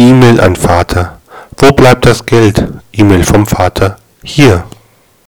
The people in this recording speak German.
E-Mail an Vater. Wo bleibt das Geld? E-Mail vom Vater. Hier.